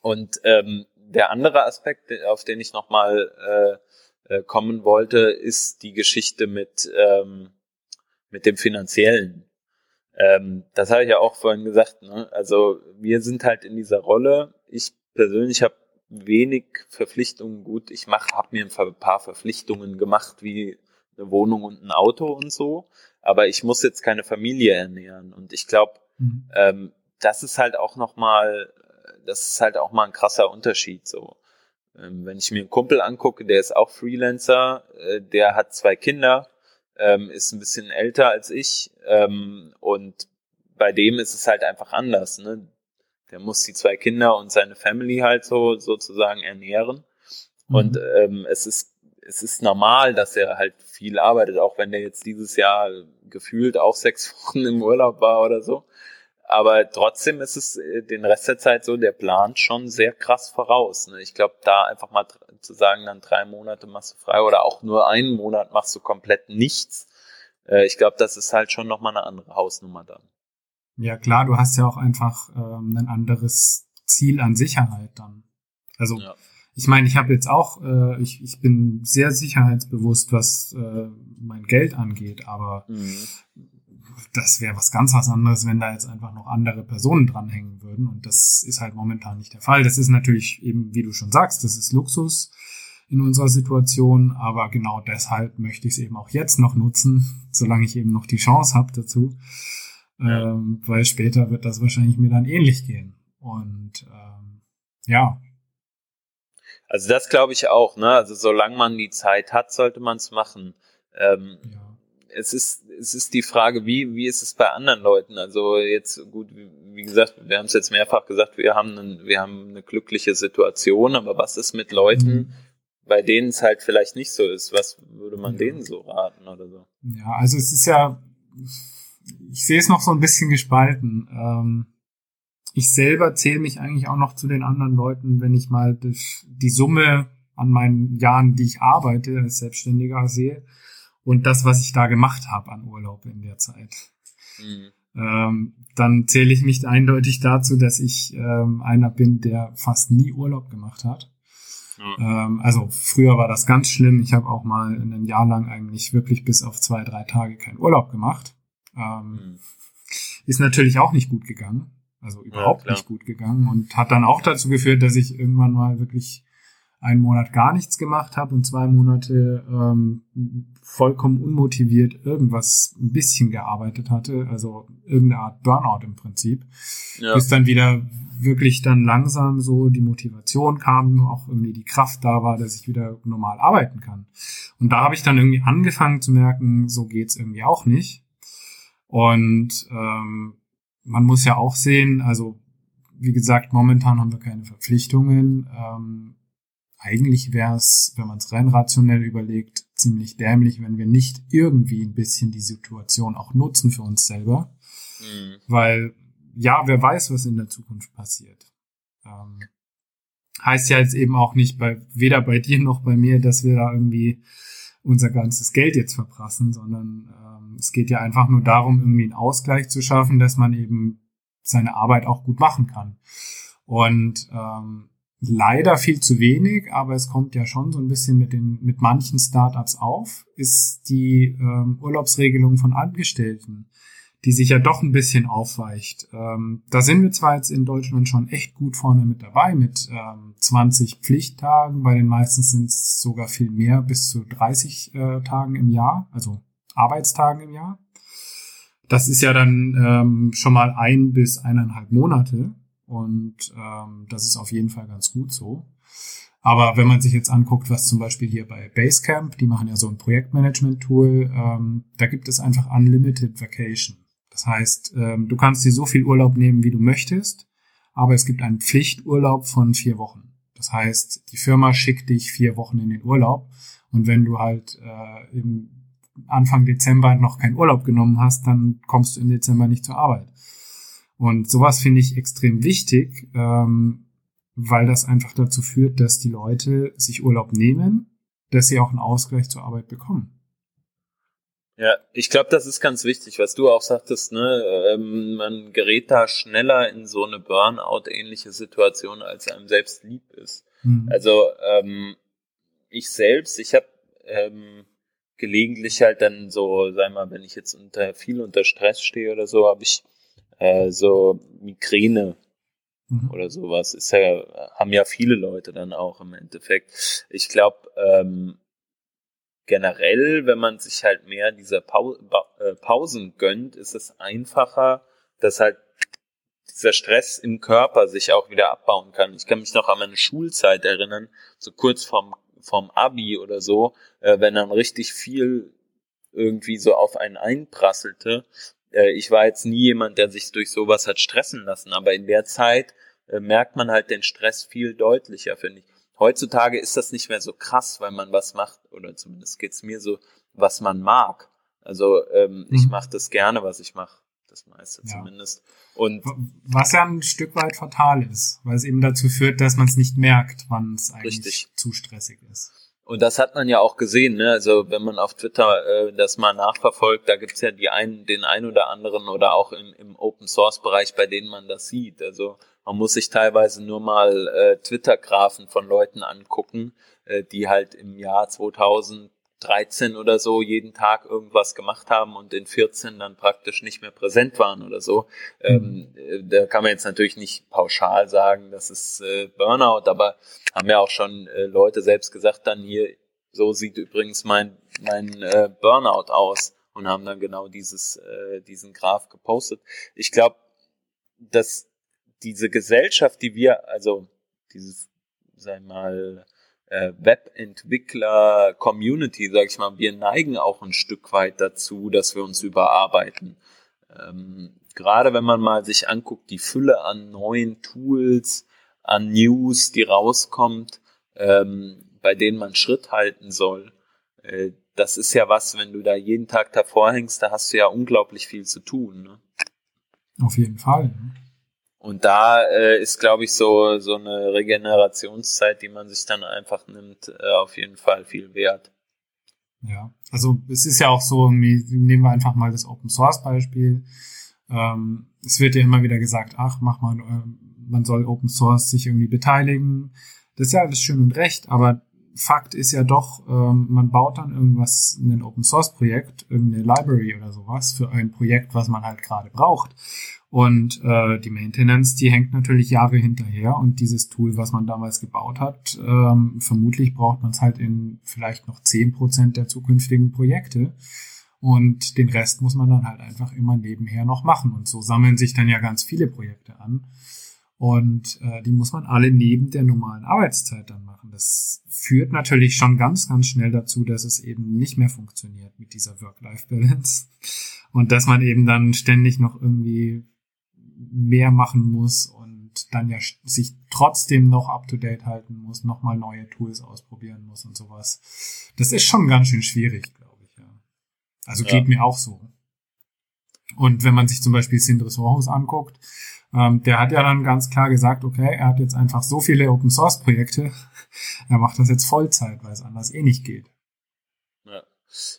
Und ähm, der andere Aspekt, auf den ich nochmal äh, äh, kommen wollte, ist die Geschichte mit, ähm, mit dem Finanziellen. Ähm, das habe ich ja auch vorhin gesagt. Ne? Also wir sind halt in dieser Rolle. Ich persönlich habe wenig Verpflichtungen. Gut, ich mach, habe mir ein paar Verpflichtungen gemacht, wie eine Wohnung und ein Auto und so. Aber ich muss jetzt keine Familie ernähren. Und ich glaube, mhm. ähm, das ist halt auch noch mal, das ist halt auch mal ein krasser Unterschied. So, wenn ich mir einen Kumpel angucke, der ist auch Freelancer, äh, der hat zwei Kinder, ähm, ist ein bisschen älter als ich ähm, und bei dem ist es halt einfach anders. Ne? Der muss die zwei Kinder und seine Family halt so sozusagen ernähren. Mhm. Und ähm, es ist es ist normal, dass er halt viel arbeitet, auch wenn der jetzt dieses Jahr gefühlt auch sechs Wochen im Urlaub war oder so. Aber trotzdem ist es äh, den Rest der Zeit so, der plant schon sehr krass voraus. Ne? Ich glaube, da einfach mal zu sagen, dann drei Monate machst du frei oder auch nur einen Monat machst du komplett nichts. Äh, ich glaube, das ist halt schon nochmal eine andere Hausnummer dann. Ja, klar, du hast ja auch einfach ähm, ein anderes Ziel an Sicherheit dann. Also ja. ich meine, ich habe jetzt auch, äh, ich, ich bin sehr sicherheitsbewusst, was äh, mein Geld angeht, aber mhm das wäre was ganz was anderes, wenn da jetzt einfach noch andere Personen dranhängen würden. Und das ist halt momentan nicht der Fall. Das ist natürlich eben, wie du schon sagst, das ist Luxus in unserer Situation, aber genau deshalb möchte ich es eben auch jetzt noch nutzen, solange ich eben noch die Chance habe dazu, ja. ähm, weil später wird das wahrscheinlich mir dann ähnlich gehen. Und ähm, ja. Also das glaube ich auch, ne? Also solange man die Zeit hat, sollte man es machen. Ähm, ja es ist, es ist die Frage, wie, wie ist es bei anderen Leuten? Also jetzt, gut, wie, gesagt, wir haben es jetzt mehrfach gesagt, wir haben, einen, wir haben eine glückliche Situation, aber was ist mit Leuten, mhm. bei denen es halt vielleicht nicht so ist? Was würde man denen so raten oder so? Ja, also es ist ja, ich sehe es noch so ein bisschen gespalten. Ähm, ich selber zähle mich eigentlich auch noch zu den anderen Leuten, wenn ich mal die Summe an meinen Jahren, die ich arbeite als Selbstständiger sehe und das, was ich da gemacht habe an Urlaub in der Zeit. Mhm. Ähm, dann zähle ich mich eindeutig dazu, dass ich ähm, einer bin, der fast nie Urlaub gemacht hat. Mhm. Ähm, also früher war das ganz schlimm. Ich habe auch mal ein Jahr lang eigentlich wirklich bis auf zwei, drei Tage keinen Urlaub gemacht. Ähm, mhm. Ist natürlich auch nicht gut gegangen. Also überhaupt ja, nicht gut gegangen und hat dann auch dazu geführt, dass ich irgendwann mal wirklich einen Monat gar nichts gemacht habe und zwei Monate ähm, vollkommen unmotiviert irgendwas ein bisschen gearbeitet hatte, also irgendeine Art Burnout im Prinzip, ja. bis dann wieder wirklich dann langsam so die Motivation kam, auch irgendwie die Kraft da war, dass ich wieder normal arbeiten kann. Und da habe ich dann irgendwie angefangen zu merken, so geht's irgendwie auch nicht. Und ähm, man muss ja auch sehen, also wie gesagt, momentan haben wir keine Verpflichtungen. Ähm, eigentlich wäre es, wenn man es rein rationell überlegt, ziemlich dämlich, wenn wir nicht irgendwie ein bisschen die Situation auch nutzen für uns selber. Mhm. Weil, ja, wer weiß, was in der Zukunft passiert. Ähm, heißt ja jetzt eben auch nicht bei, weder bei dir noch bei mir, dass wir da irgendwie unser ganzes Geld jetzt verprassen, sondern ähm, es geht ja einfach nur darum, irgendwie einen Ausgleich zu schaffen, dass man eben seine Arbeit auch gut machen kann. Und ähm, leider viel zu wenig, aber es kommt ja schon so ein bisschen mit den mit manchen Startups auf, ist die ähm, Urlaubsregelung von Angestellten, die sich ja doch ein bisschen aufweicht. Ähm, da sind wir zwar jetzt in Deutschland schon echt gut vorne mit dabei mit ähm, 20 Pflichttagen, bei den meisten sind es sogar viel mehr, bis zu 30 äh, Tagen im Jahr, also Arbeitstagen im Jahr. Das ist ja dann ähm, schon mal ein bis eineinhalb Monate. Und ähm, das ist auf jeden Fall ganz gut so. Aber wenn man sich jetzt anguckt, was zum Beispiel hier bei Basecamp, die machen ja so ein Projektmanagement-Tool, ähm, da gibt es einfach Unlimited Vacation. Das heißt, ähm, du kannst dir so viel Urlaub nehmen, wie du möchtest, aber es gibt einen Pflichturlaub von vier Wochen. Das heißt, die Firma schickt dich vier Wochen in den Urlaub und wenn du halt äh, im Anfang Dezember noch keinen Urlaub genommen hast, dann kommst du im Dezember nicht zur Arbeit. Und sowas finde ich extrem wichtig, ähm, weil das einfach dazu führt, dass die Leute sich Urlaub nehmen, dass sie auch einen Ausgleich zur Arbeit bekommen. Ja, ich glaube, das ist ganz wichtig, was du auch sagtest, ne? Ähm, man gerät da schneller in so eine Burnout-ähnliche Situation, als einem selbst lieb ist. Mhm. Also ähm, ich selbst, ich habe ähm, gelegentlich halt dann so, sag mal, wenn ich jetzt unter viel unter Stress stehe oder so, habe ich äh, so Migräne mhm. oder sowas. Ist ja, haben ja viele Leute dann auch im Endeffekt. Ich glaube, ähm, generell, wenn man sich halt mehr dieser Pau äh, Pausen gönnt, ist es einfacher, dass halt dieser Stress im Körper sich auch wieder abbauen kann. Ich kann mich noch an meine Schulzeit erinnern, so kurz vorm, vorm Abi oder so, äh, wenn dann richtig viel irgendwie so auf einen einprasselte. Äh, ich war jetzt nie jemand, der sich durch sowas hat stressen lassen, aber in der Zeit äh, merkt man halt den Stress viel deutlicher, finde ich. Heutzutage ist das nicht mehr so krass, weil man was macht, oder zumindest geht's mir so, was man mag. Also ähm, mhm. ich mache das gerne, was ich mache, das meiste ja. zumindest. Und was ja ein Stück weit fatal ist, weil es eben dazu führt, dass man es nicht merkt, wann es eigentlich richtig. zu stressig ist. Und das hat man ja auch gesehen, ne? Also wenn man auf Twitter äh, das mal nachverfolgt, da gibt's ja die einen, den ein oder anderen oder auch im, im Open Source Bereich, bei denen man das sieht. Also man muss sich teilweise nur mal äh, Twitter-Graphen von Leuten angucken, äh, die halt im Jahr 2013 oder so jeden Tag irgendwas gemacht haben und in 14 dann praktisch nicht mehr präsent waren oder so. Ähm, äh, da kann man jetzt natürlich nicht pauschal sagen, das ist äh, Burnout, aber haben ja auch schon äh, Leute selbst gesagt, dann hier, so sieht übrigens mein, mein äh, Burnout aus und haben dann genau dieses, äh, diesen Graph gepostet. Ich glaube, dass diese Gesellschaft, die wir, also dieses, sag mal, äh, Webentwickler Community, sag ich mal, wir neigen auch ein Stück weit dazu, dass wir uns überarbeiten. Ähm, gerade wenn man mal sich anguckt, die Fülle an neuen Tools, an News, die rauskommt, ähm, bei denen man Schritt halten soll. Äh, das ist ja was, wenn du da jeden Tag davor hängst, da hast du ja unglaublich viel zu tun. Ne? Auf jeden Fall. Ne? Und da äh, ist, glaube ich, so, so eine Regenerationszeit, die man sich dann einfach nimmt, äh, auf jeden Fall viel wert. Ja, also es ist ja auch so, nehmen wir einfach mal das Open Source Beispiel. Ähm, es wird ja immer wieder gesagt, ach, mach mal, äh, man soll Open Source sich irgendwie beteiligen. Das ist ja alles schön und recht, aber Fakt ist ja doch, ähm, man baut dann irgendwas, ein Open Source Projekt, irgendeine Library oder sowas für ein Projekt, was man halt gerade braucht. Und äh, die Maintenance, die hängt natürlich Jahre hinterher und dieses Tool, was man damals gebaut hat, ähm, vermutlich braucht man es halt in vielleicht noch zehn Prozent der zukünftigen Projekte. Und den Rest muss man dann halt einfach immer nebenher noch machen. Und so sammeln sich dann ja ganz viele Projekte an. Und äh, die muss man alle neben der normalen Arbeitszeit dann machen. Das führt natürlich schon ganz, ganz schnell dazu, dass es eben nicht mehr funktioniert mit dieser Work-Life-Balance. Und dass man eben dann ständig noch irgendwie mehr machen muss und dann ja sich trotzdem noch up-to-date halten muss, nochmal neue Tools ausprobieren muss und sowas. Das ist schon ganz schön schwierig, glaube ich. Ja. Also ja. geht mir auch so. Und wenn man sich zum Beispiel Sindres Rohus anguckt, ähm, der hat ja dann ganz klar gesagt, okay, er hat jetzt einfach so viele Open Source Projekte, er macht das jetzt Vollzeit, weil es anders eh nicht geht. Ja.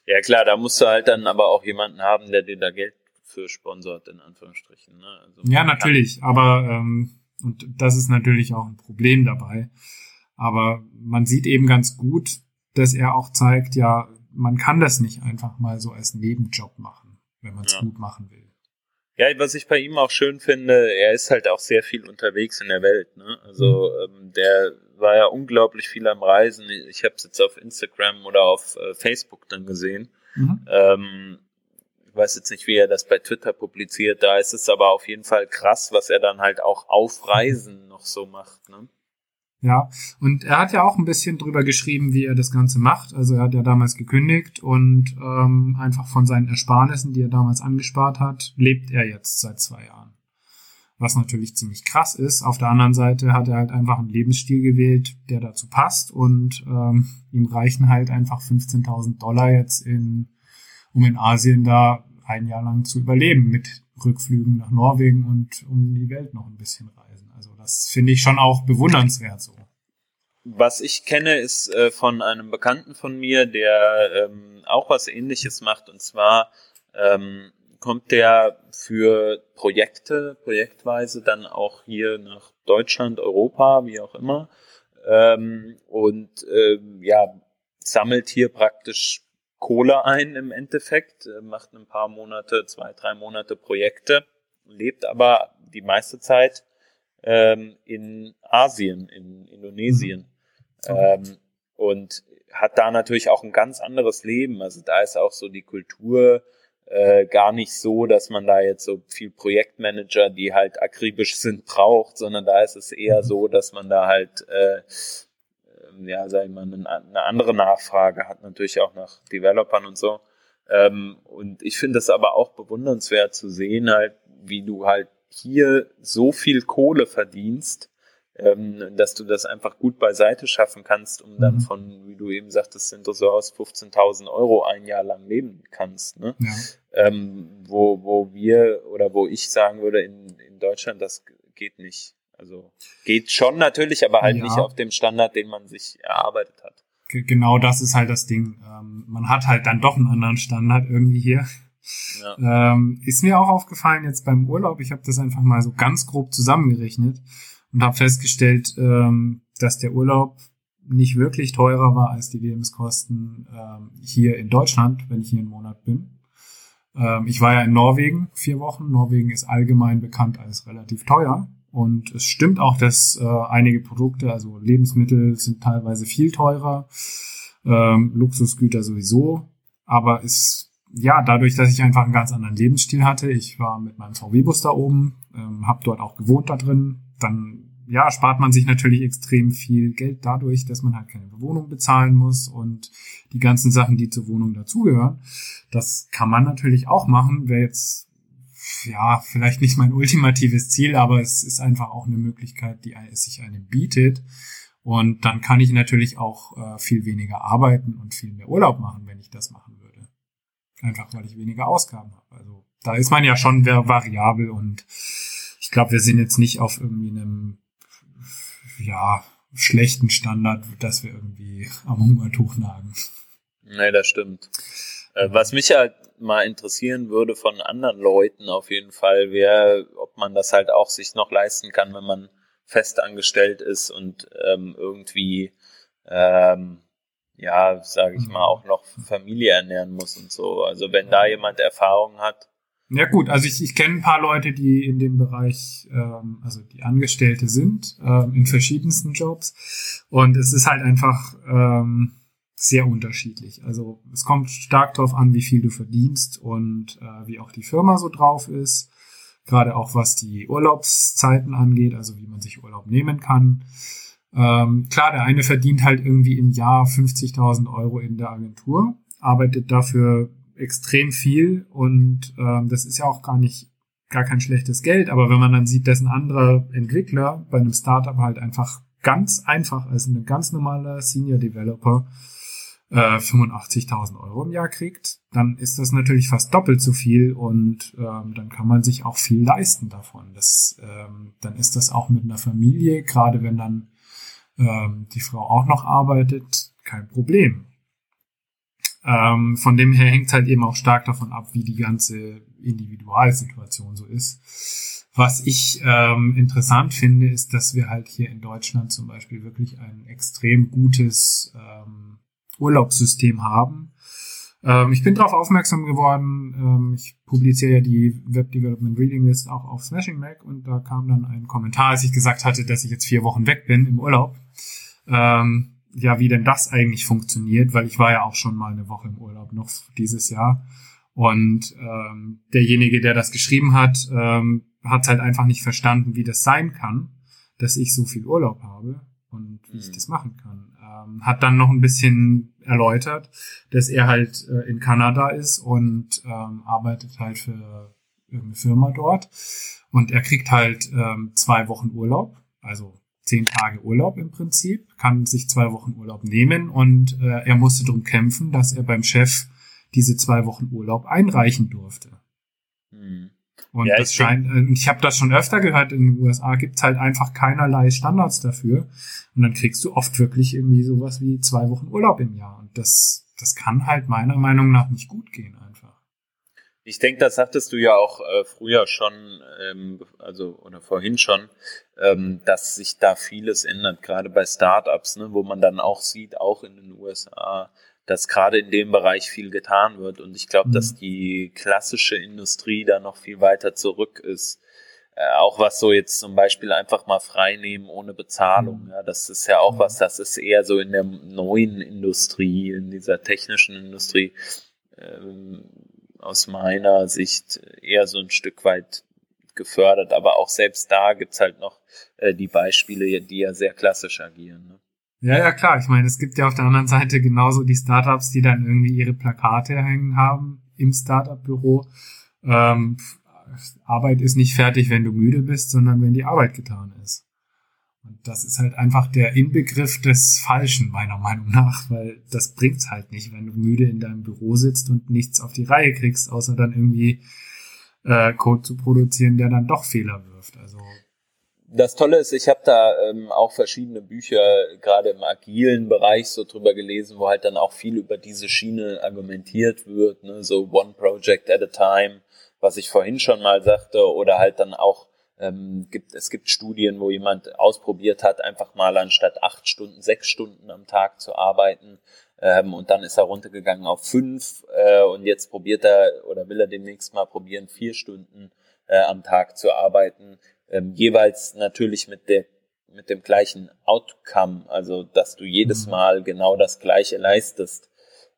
ja klar, da musst du halt dann aber auch jemanden haben, der dir da Geld für sponsort, in Anführungsstrichen. Ne? Also ja, natürlich, aber ähm, und das ist natürlich auch ein Problem dabei. Aber man sieht eben ganz gut, dass er auch zeigt, ja, man kann das nicht einfach mal so als Nebenjob machen, wenn man es ja. gut machen will. Ja, was ich bei ihm auch schön finde, er ist halt auch sehr viel unterwegs in der Welt. Ne? Also mhm. ähm, der war ja unglaublich viel am Reisen. Ich habe es jetzt auf Instagram oder auf äh, Facebook dann gesehen. Mhm. Ähm, weiß jetzt nicht, wie er das bei Twitter publiziert, da ist es aber auf jeden Fall krass, was er dann halt auch auf Reisen noch so macht. Ne? Ja, und er hat ja auch ein bisschen drüber geschrieben, wie er das Ganze macht. Also er hat ja damals gekündigt und ähm, einfach von seinen Ersparnissen, die er damals angespart hat, lebt er jetzt seit zwei Jahren. Was natürlich ziemlich krass ist. Auf der anderen Seite hat er halt einfach einen Lebensstil gewählt, der dazu passt und ähm, ihm reichen halt einfach 15.000 Dollar jetzt in um in Asien da ein Jahr lang zu überleben mit Rückflügen nach Norwegen und um die Welt noch ein bisschen reisen. Also das finde ich schon auch bewundernswert so. Was ich kenne, ist äh, von einem Bekannten von mir, der ähm, auch was ähnliches macht. Und zwar ähm, kommt der für Projekte, projektweise dann auch hier nach Deutschland, Europa, wie auch immer. Ähm, und ähm, ja, sammelt hier praktisch Kohle ein im Endeffekt, äh, macht ein paar Monate, zwei, drei Monate Projekte, lebt aber die meiste Zeit ähm, in Asien, in Indonesien. Mhm. Ähm, und hat da natürlich auch ein ganz anderes Leben. Also da ist auch so die Kultur äh, gar nicht so, dass man da jetzt so viel Projektmanager, die halt akribisch sind, braucht, sondern da ist es eher mhm. so, dass man da halt äh, ja, sag ich mal, eine, andere Nachfrage hat, natürlich auch nach Developern und so. Ähm, und ich finde es aber auch bewundernswert zu sehen, halt, wie du halt hier so viel Kohle verdienst, ähm, dass du das einfach gut beiseite schaffen kannst, um dann mhm. von, wie du eben sagtest, sind so aus 15.000 Euro ein Jahr lang leben kannst. Ne? Ja. Ähm, wo, wo wir oder wo ich sagen würde, in, in Deutschland, das geht nicht. Also geht schon natürlich, aber halt ja. nicht auf dem Standard, den man sich erarbeitet hat. Genau das ist halt das Ding. Ähm, man hat halt dann doch einen anderen Standard irgendwie hier. Ja. Ähm, ist mir auch aufgefallen jetzt beim Urlaub. Ich habe das einfach mal so ganz grob zusammengerechnet und habe festgestellt, ähm, dass der Urlaub nicht wirklich teurer war als die Lebenskosten ähm, hier in Deutschland, wenn ich hier einen Monat bin. Ähm, ich war ja in Norwegen vier Wochen. Norwegen ist allgemein bekannt als relativ teuer. Und es stimmt auch, dass äh, einige Produkte, also Lebensmittel, sind teilweise viel teurer, ähm, Luxusgüter sowieso. Aber es, ja, dadurch, dass ich einfach einen ganz anderen Lebensstil hatte, ich war mit meinem VW-Bus da oben, ähm, habe dort auch gewohnt da drin, dann ja, spart man sich natürlich extrem viel Geld dadurch, dass man halt keine Bewohnung bezahlen muss und die ganzen Sachen, die zur Wohnung dazugehören. Das kann man natürlich auch machen. Wer jetzt ja, vielleicht nicht mein ultimatives Ziel, aber es ist einfach auch eine Möglichkeit, die es sich einem bietet. Und dann kann ich natürlich auch äh, viel weniger arbeiten und viel mehr Urlaub machen, wenn ich das machen würde. Einfach weil ich weniger Ausgaben habe. Also da ist man ja schon variabel und ich glaube, wir sind jetzt nicht auf irgendwie einem ja, schlechten Standard, dass wir irgendwie am Hungertuch nagen. Nee, das stimmt. Äh, was mich halt mal interessieren würde von anderen Leuten auf jeden Fall, wäre, ob man das halt auch sich noch leisten kann, wenn man festangestellt ist und ähm, irgendwie, ähm, ja, sage ich mal, auch noch Familie ernähren muss und so. Also wenn da jemand Erfahrung hat. Ja gut, also ich, ich kenne ein paar Leute, die in dem Bereich, ähm, also die Angestellte sind, ähm, in verschiedensten Jobs. Und es ist halt einfach, ähm, sehr unterschiedlich. Also es kommt stark darauf an, wie viel du verdienst und äh, wie auch die Firma so drauf ist. Gerade auch was die Urlaubszeiten angeht, also wie man sich Urlaub nehmen kann. Ähm, klar, der eine verdient halt irgendwie im Jahr 50.000 Euro in der Agentur, arbeitet dafür extrem viel und ähm, das ist ja auch gar nicht gar kein schlechtes Geld, aber wenn man dann sieht, dass ein anderer Entwickler bei einem Startup halt einfach ganz einfach als ein ganz normaler Senior Developer äh, 85.000 Euro im Jahr kriegt, dann ist das natürlich fast doppelt so viel und ähm, dann kann man sich auch viel leisten davon. Das, ähm, dann ist das auch mit einer Familie, gerade wenn dann ähm, die Frau auch noch arbeitet, kein Problem. Ähm, von dem her hängt halt eben auch stark davon ab, wie die ganze Individualsituation so ist. Was ich ähm, interessant finde, ist, dass wir halt hier in Deutschland zum Beispiel wirklich ein extrem gutes ähm, Urlaubssystem haben. Ähm, ich bin darauf aufmerksam geworden, ähm, ich publiziere ja die Web Development Reading List auch auf Smashing Mac und da kam dann ein Kommentar, als ich gesagt hatte, dass ich jetzt vier Wochen weg bin im Urlaub. Ähm, ja, wie denn das eigentlich funktioniert, weil ich war ja auch schon mal eine Woche im Urlaub noch dieses Jahr. Und ähm, derjenige, der das geschrieben hat, ähm, hat halt einfach nicht verstanden, wie das sein kann, dass ich so viel Urlaub habe und wie mhm. ich das machen kann ähm, hat dann noch ein bisschen erläutert, dass er halt äh, in Kanada ist und ähm, arbeitet halt für irgendeine Firma dort. Und er kriegt halt ähm, zwei Wochen Urlaub, also zehn Tage Urlaub im Prinzip, kann sich zwei Wochen Urlaub nehmen und äh, er musste darum kämpfen, dass er beim Chef diese zwei Wochen Urlaub einreichen durfte. Mhm. Und ja, das scheint, äh, ich habe das schon öfter gehört, in den USA gibt's halt einfach keinerlei Standards dafür. Und dann kriegst du oft wirklich irgendwie sowas wie zwei Wochen Urlaub im Jahr. Und das, das kann halt meiner Meinung nach nicht gut gehen einfach. Ich denke, das sagtest du ja auch äh, früher schon, ähm, also oder vorhin schon, ähm, dass sich da vieles ändert, gerade bei Startups, ne, wo man dann auch sieht, auch in den USA, dass gerade in dem Bereich viel getan wird. Und ich glaube, Mhm. dass die klassische Industrie da noch viel weiter zurück ist. Äh, auch was so jetzt zum Beispiel einfach mal frei nehmen ohne Bezahlung. Mhm. Ja, das ist ja auch was, das ist eher so in der neuen Industrie, in dieser technischen Industrie ähm, aus meiner Sicht eher so ein Stück weit gefördert. Aber auch selbst da gibt's halt noch äh, die Beispiele, die ja sehr klassisch agieren. Ne? Ja, ja, klar. Ich meine, es gibt ja auf der anderen Seite genauso die Startups, die dann irgendwie ihre Plakate hängen haben im Startup-Büro. Ähm, Arbeit ist nicht fertig, wenn du müde bist, sondern wenn die Arbeit getan ist. Und das ist halt einfach der Inbegriff des Falschen, meiner Meinung nach, weil das bringt's halt nicht, wenn du müde in deinem Büro sitzt und nichts auf die Reihe kriegst, außer dann irgendwie äh, Code zu produzieren, der dann doch Fehler wirft. Also Das Tolle ist, ich habe da ähm, auch verschiedene Bücher, gerade im agilen Bereich, so drüber gelesen, wo halt dann auch viel über diese Schiene argumentiert wird, ne? so One Project at a Time, was ich vorhin schon mal sagte, oder halt dann auch ähm, gibt es gibt Studien, wo jemand ausprobiert hat, einfach mal anstatt acht Stunden sechs Stunden am Tag zu arbeiten ähm, und dann ist er runtergegangen auf fünf äh, und jetzt probiert er oder will er demnächst mal probieren vier Stunden äh, am Tag zu arbeiten ähm, jeweils natürlich mit der mit dem gleichen Outcome, also dass du jedes Mhm. Mal genau das Gleiche leistest.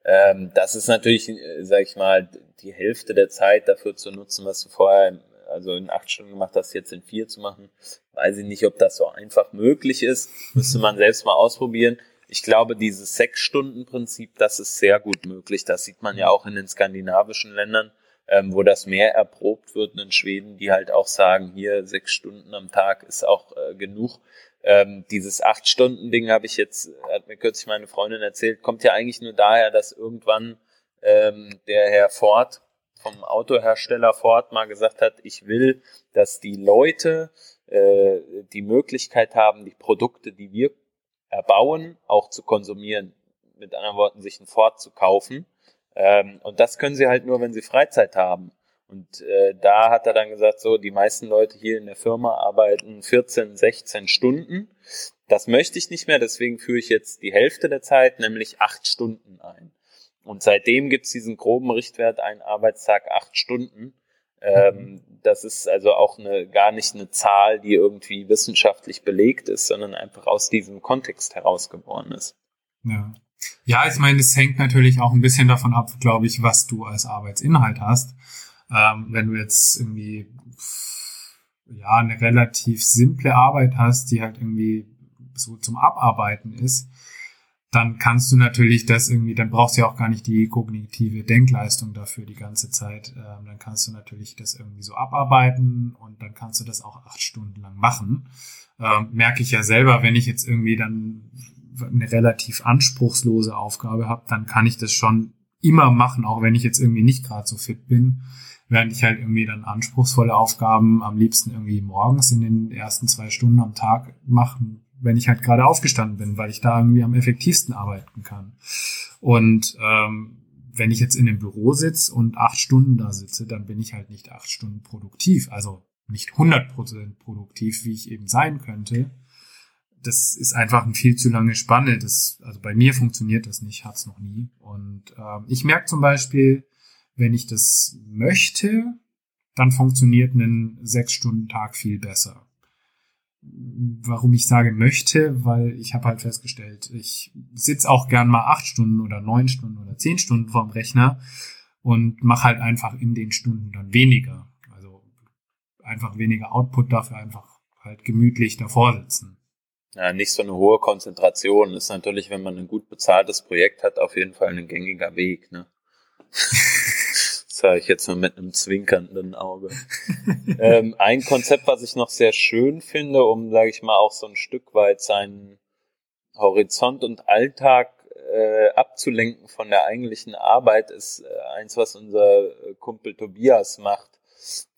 Ähm, das ist natürlich, äh, sag ich mal, die Hälfte der Zeit dafür zu nutzen, was du vorher, also in acht Stunden gemacht hast, jetzt in vier zu machen. Weiß ich nicht, ob das so einfach möglich ist. Müsste man selbst mal ausprobieren. Ich glaube, dieses Sechs-Stunden-Prinzip, das ist sehr gut möglich. Das sieht man ja auch in den skandinavischen Ländern ähm, wo das mehr erprobt wird in Schweden, die halt auch sagen, hier sechs Stunden am Tag ist auch äh, genug. Ähm, dieses acht Stunden Ding habe ich jetzt, hat mir kürzlich meine Freundin erzählt, kommt ja eigentlich nur daher, dass irgendwann ähm, der Herr Ford vom Autohersteller Ford mal gesagt hat, ich will, dass die Leute äh, die Möglichkeit haben, die Produkte, die wir erbauen, auch zu konsumieren. Mit anderen Worten, sich ein Ford zu kaufen. Ähm, und das können sie halt nur, wenn sie Freizeit haben. Und äh, da hat er dann gesagt, so, die meisten Leute hier in der Firma arbeiten 14, 16 Stunden. Das möchte ich nicht mehr, deswegen führe ich jetzt die Hälfte der Zeit, nämlich acht Stunden ein. Und seitdem gibt's diesen groben Richtwert, ein Arbeitstag acht Stunden. Ähm, das ist also auch eine, gar nicht eine Zahl, die irgendwie wissenschaftlich belegt ist, sondern einfach aus diesem Kontext herausgeboren ist. Ja. Ja, ich meine, es hängt natürlich auch ein bisschen davon ab, glaube ich, was du als Arbeitsinhalt hast. Ähm, wenn du jetzt irgendwie ja eine relativ simple Arbeit hast, die halt irgendwie so zum Abarbeiten ist, dann kannst du natürlich das irgendwie, dann brauchst du ja auch gar nicht die kognitive Denkleistung dafür die ganze Zeit. Ähm, dann kannst du natürlich das irgendwie so abarbeiten und dann kannst du das auch acht Stunden lang machen. Ähm, merke ich ja selber, wenn ich jetzt irgendwie dann eine relativ anspruchslose Aufgabe habe, dann kann ich das schon immer machen, auch wenn ich jetzt irgendwie nicht gerade so fit bin. Während ich halt irgendwie dann anspruchsvolle Aufgaben am liebsten irgendwie morgens in den ersten zwei Stunden am Tag machen, wenn ich halt gerade aufgestanden bin, weil ich da irgendwie am effektivsten arbeiten kann. Und ähm, wenn ich jetzt in dem Büro sitze und acht Stunden da sitze, dann bin ich halt nicht acht Stunden produktiv, also nicht 100% produktiv, wie ich eben sein könnte. Das ist einfach eine viel zu lange Spanne. Das, also bei mir funktioniert das nicht, hat's noch nie. Und ähm, ich merke zum Beispiel, wenn ich das möchte, dann funktioniert ein Sechs-Stunden-Tag viel besser. Warum ich sage möchte, weil ich habe halt festgestellt, ich sitze auch gern mal acht Stunden oder neun Stunden oder zehn Stunden vorm Rechner und mache halt einfach in den Stunden dann weniger. Also einfach weniger Output, dafür einfach halt gemütlich davor sitzen. Ja, nicht so eine hohe Konzentration ist natürlich, wenn man ein gut bezahltes Projekt hat, auf jeden Fall ein gängiger Weg. Ne? sage ich jetzt mal mit einem zwinkernden Auge. ähm, ein Konzept, was ich noch sehr schön finde, um, sage ich mal, auch so ein Stück weit seinen Horizont und Alltag äh, abzulenken von der eigentlichen Arbeit, ist äh, eins, was unser Kumpel Tobias macht.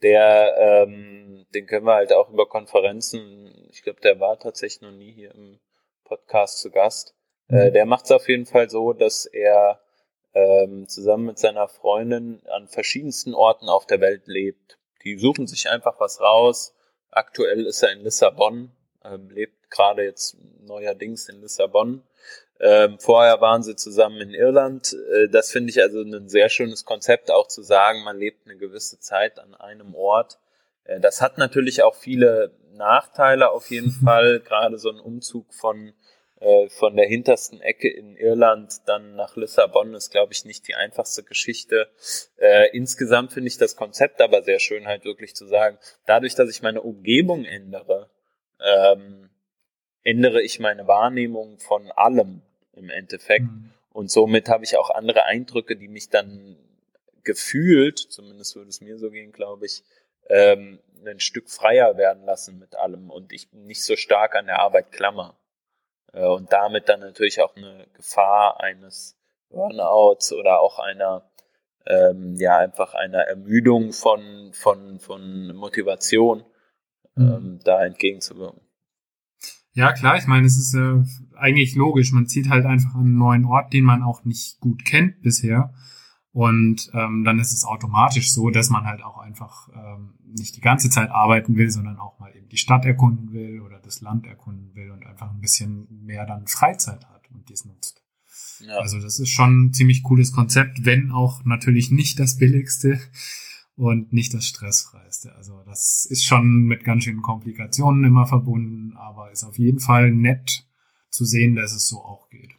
Der, ähm, den können wir halt auch über Konferenzen, ich glaube, der war tatsächlich noch nie hier im Podcast zu Gast. Äh, der macht es auf jeden Fall so, dass er ähm, zusammen mit seiner Freundin an verschiedensten Orten auf der Welt lebt. Die suchen sich einfach was raus. Aktuell ist er in Lissabon, ähm, lebt gerade jetzt neuerdings in Lissabon. Ähm, vorher waren sie zusammen in Irland. Äh, das finde ich also ein sehr schönes Konzept, auch zu sagen, man lebt eine gewisse Zeit an einem Ort. Äh, das hat natürlich auch viele Nachteile auf jeden Fall, gerade so ein Umzug von äh, von der hintersten Ecke in Irland dann nach Lissabon ist, glaube ich, nicht die einfachste Geschichte. Äh, insgesamt finde ich das Konzept aber sehr schön, halt wirklich zu sagen, dadurch, dass ich meine Umgebung ändere, ähm, ändere ich meine Wahrnehmung von allem im Endeffekt. Mhm. Und somit habe ich auch andere Eindrücke, die mich dann gefühlt, zumindest würde es mir so gehen, glaube ich, ähm, ein Stück freier werden lassen mit allem und ich nicht so stark an der Arbeit klammer. Äh, und damit dann natürlich auch eine Gefahr eines Burnouts oder auch einer ähm, ja einfach einer Ermüdung von von von Motivation mhm. ähm, da entgegenzuwirken. Ja, klar, ich meine, es ist äh, eigentlich logisch. Man zieht halt einfach einen neuen Ort, den man auch nicht gut kennt bisher. Und ähm, dann ist es automatisch so, dass man halt auch einfach ähm, nicht die ganze Zeit arbeiten will, sondern auch mal eben die Stadt erkunden will oder das Land erkunden will und einfach ein bisschen mehr dann Freizeit hat und dies nutzt. Ja. Also das ist schon ein ziemlich cooles Konzept, wenn auch natürlich nicht das billigste und nicht das stressfreiste. Also das ist schon mit ganz schönen Komplikationen immer verbunden, aber ist auf jeden Fall nett zu sehen, dass es so auch geht.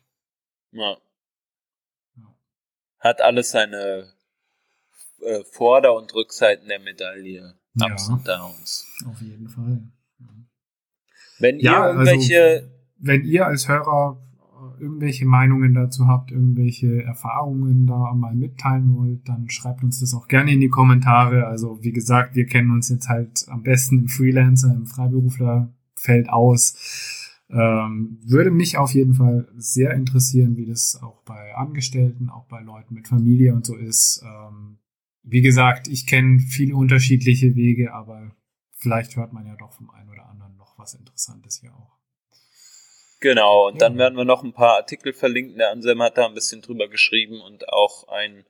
Ja. Hat alles seine äh, Vorder- und Rückseiten der Medaille. Ups ja, und Downs. Auf jeden Fall. Wenn ja, ihr irgendwelche. Also, wenn ihr als Hörer irgendwelche Meinungen dazu habt, irgendwelche Erfahrungen da mal mitteilen wollt, dann schreibt uns das auch gerne in die Kommentare. Also wie gesagt, wir kennen uns jetzt halt am besten im Freelancer, im Freiberuflerfeld aus. Ähm, würde mich auf jeden Fall sehr interessieren, wie das auch bei Angestellten, auch bei Leuten mit Familie und so ist. Ähm, wie gesagt, ich kenne viele unterschiedliche Wege, aber vielleicht hört man ja doch vom einen oder anderen noch was Interessantes hier auch. Genau, und ja. dann werden wir noch ein paar Artikel verlinken. Der Anselm hat da ein bisschen drüber geschrieben und auch ein,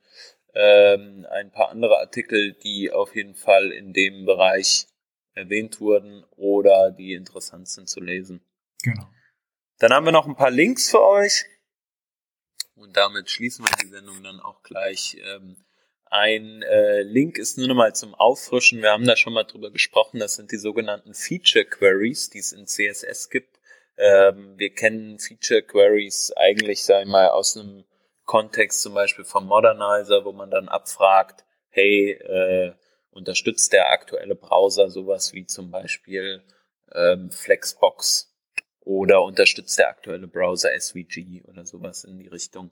ähm, ein paar andere Artikel, die auf jeden Fall in dem Bereich erwähnt wurden oder die interessant sind zu lesen. Genau. Dann haben wir noch ein paar Links für euch. Und damit schließen wir die Sendung dann auch gleich. Ähm, ein äh, Link ist nur noch mal zum Auffrischen. Wir haben da schon mal drüber gesprochen. Das sind die sogenannten Feature Queries, die es in CSS gibt. Ähm, wir kennen Feature Queries eigentlich, sag ich mal, aus einem Kontext zum Beispiel vom Modernizer, wo man dann abfragt, hey, äh, unterstützt der aktuelle Browser sowas wie zum Beispiel ähm, Flexbox oder unterstützt der aktuelle Browser SVG oder sowas in die Richtung.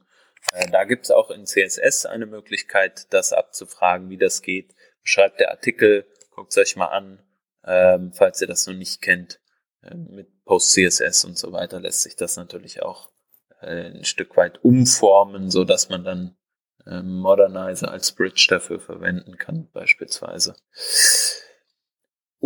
Äh, da gibt's auch in CSS eine Möglichkeit, das abzufragen, wie das geht. Beschreibt der Artikel, guckt euch mal an, ähm, falls ihr das noch nicht kennt. Äh, mit Post-CSS und so weiter lässt sich das natürlich auch äh, ein Stück weit umformen, so dass man dann äh, Modernizer als Bridge dafür verwenden kann, beispielsweise.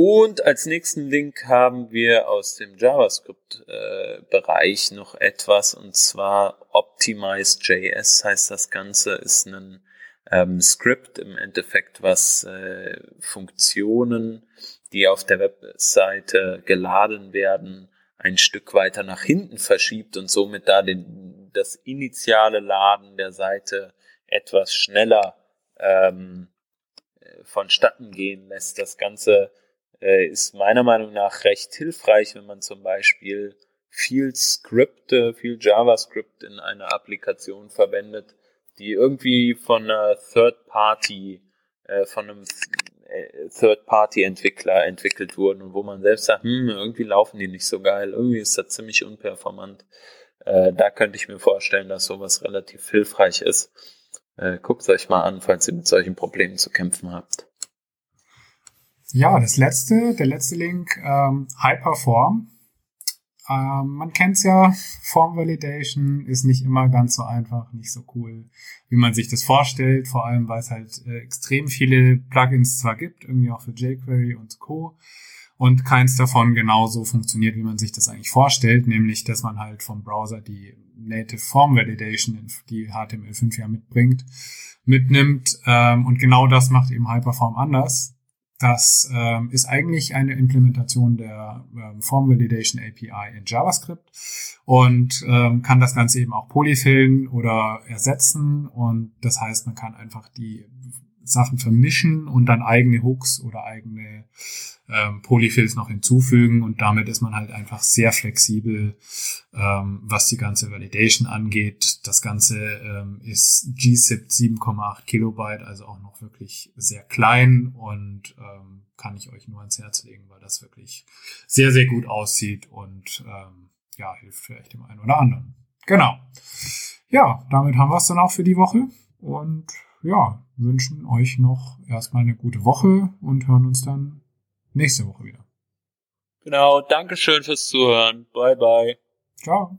Und als nächsten Link haben wir aus dem JavaScript-Bereich äh, noch etwas, und zwar Optimized.js heißt das Ganze, ist ein ähm, Script im Endeffekt, was äh, Funktionen die auf der Webseite geladen werden, ein Stück weiter nach hinten verschiebt und somit da den, das initiale Laden der Seite etwas schneller ähm, vonstatten gehen lässt. Das Ganze äh, ist meiner Meinung nach recht hilfreich, wenn man zum Beispiel viel Skripte, viel JavaScript in einer Applikation verwendet, die irgendwie von einer Third Party, äh, von einem äh, Third-Party-Entwickler entwickelt wurden und wo man selbst sagt, hm, irgendwie laufen die nicht so geil, irgendwie ist das ziemlich unperformant. Äh, da könnte ich mir vorstellen, dass sowas relativ hilfreich ist. Äh, Guckt euch mal an, falls ihr mit solchen Problemen zu kämpfen habt. Ja, das letzte, der letzte Link, ähm, Hyperform. Ähm, man kennt's ja, Form Validation ist nicht immer ganz so einfach, nicht so cool, wie man sich das vorstellt, vor allem weil es halt äh, extrem viele Plugins zwar gibt, irgendwie auch für jQuery und Co. Und keins davon genauso funktioniert, wie man sich das eigentlich vorstellt, nämlich, dass man halt vom Browser die Native Form Validation, die HTML5 ja mitbringt, mitnimmt. Ähm, und genau das macht eben Hyperform anders. Das ähm, ist eigentlich eine Implementation der ähm, Form Validation API in JavaScript und ähm, kann das Ganze eben auch polyfillen oder ersetzen. Und das heißt, man kann einfach die Sachen vermischen und dann eigene Hooks oder eigene ähm, Polyfills noch hinzufügen und damit ist man halt einfach sehr flexibel, ähm, was die ganze Validation angeht. Das Ganze ähm, ist GZIP 7,8 Kilobyte, also auch noch wirklich sehr klein und ähm, kann ich euch nur ans Herz legen, weil das wirklich sehr, sehr gut aussieht und ähm, ja, hilft vielleicht dem einen oder anderen. Genau. Ja, damit haben wir es dann auch für die Woche und ja, wünschen euch noch erstmal eine gute Woche und hören uns dann nächste Woche wieder. Genau, Dankeschön fürs Zuhören. Bye, bye. Ciao.